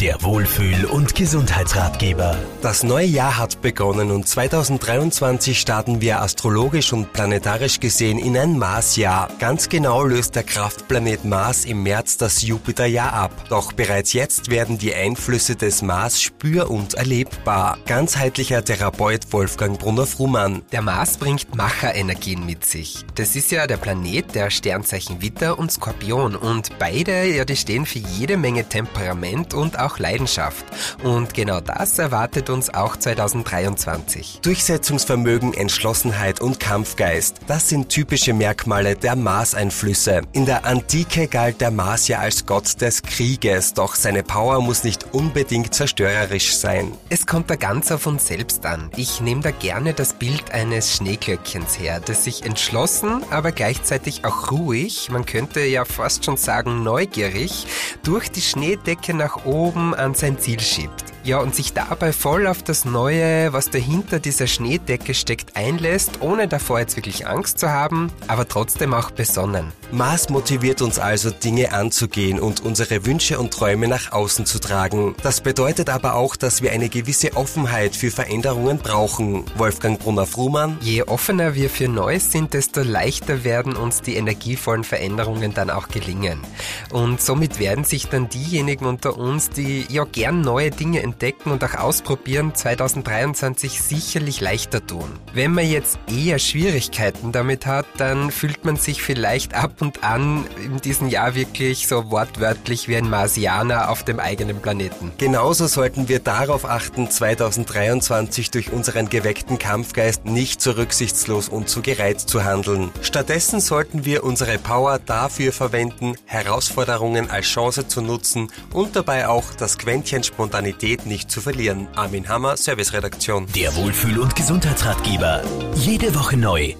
Der Wohlfühl- und Gesundheitsratgeber. Das neue Jahr hat begonnen und 2023 starten wir astrologisch und planetarisch gesehen in ein Marsjahr. Ganz genau löst der Kraftplanet Mars im März das Jupiterjahr ab. Doch bereits jetzt werden die Einflüsse des Mars spür- und erlebbar. Ganzheitlicher Therapeut Wolfgang Brunner-Frumann. Der Mars bringt Macherenergien mit sich. Das ist ja der Planet der Sternzeichen Witter und Skorpion und beide, ja, die stehen für jede Menge Temperament und auch auch Leidenschaft. Und genau das erwartet uns auch 2023. Durchsetzungsvermögen, Entschlossenheit und Kampfgeist, das sind typische Merkmale der Mars-Einflüsse. In der Antike galt der Mars ja als Gott des Krieges, doch seine Power muss nicht unbedingt zerstörerisch sein. Es kommt da ganz auf uns selbst an. Ich nehme da gerne das Bild eines Schneeglöckchens her, das sich entschlossen, aber gleichzeitig auch ruhig, man könnte ja fast schon sagen neugierig, durch die Schneedecke nach oben oben an sein Ziel schiebt. Ja, und sich dabei voll auf das Neue, was dahinter dieser Schneedecke steckt, einlässt, ohne davor jetzt wirklich Angst zu haben, aber trotzdem auch besonnen. Mars motiviert uns also, Dinge anzugehen und unsere Wünsche und Träume nach außen zu tragen. Das bedeutet aber auch, dass wir eine gewisse Offenheit für Veränderungen brauchen. Wolfgang Brunner-Frumann. Je offener wir für Neues sind, desto leichter werden uns die energievollen Veränderungen dann auch gelingen. Und somit werden sich dann diejenigen unter uns, die ja gern neue Dinge entdecken, entdecken und auch ausprobieren 2023 sicherlich leichter tun. Wenn man jetzt eher Schwierigkeiten damit hat, dann fühlt man sich vielleicht ab und an in diesem Jahr wirklich so wortwörtlich wie ein Marsianer auf dem eigenen Planeten. Genauso sollten wir darauf achten, 2023 durch unseren geweckten Kampfgeist nicht so rücksichtslos und zu gereizt zu handeln. Stattdessen sollten wir unsere Power dafür verwenden, Herausforderungen als Chance zu nutzen und dabei auch das Quäntchen Spontanität nicht zu verlieren. Armin Hammer, Serviceredaktion. Der Wohlfühl- und Gesundheitsratgeber. Jede Woche neu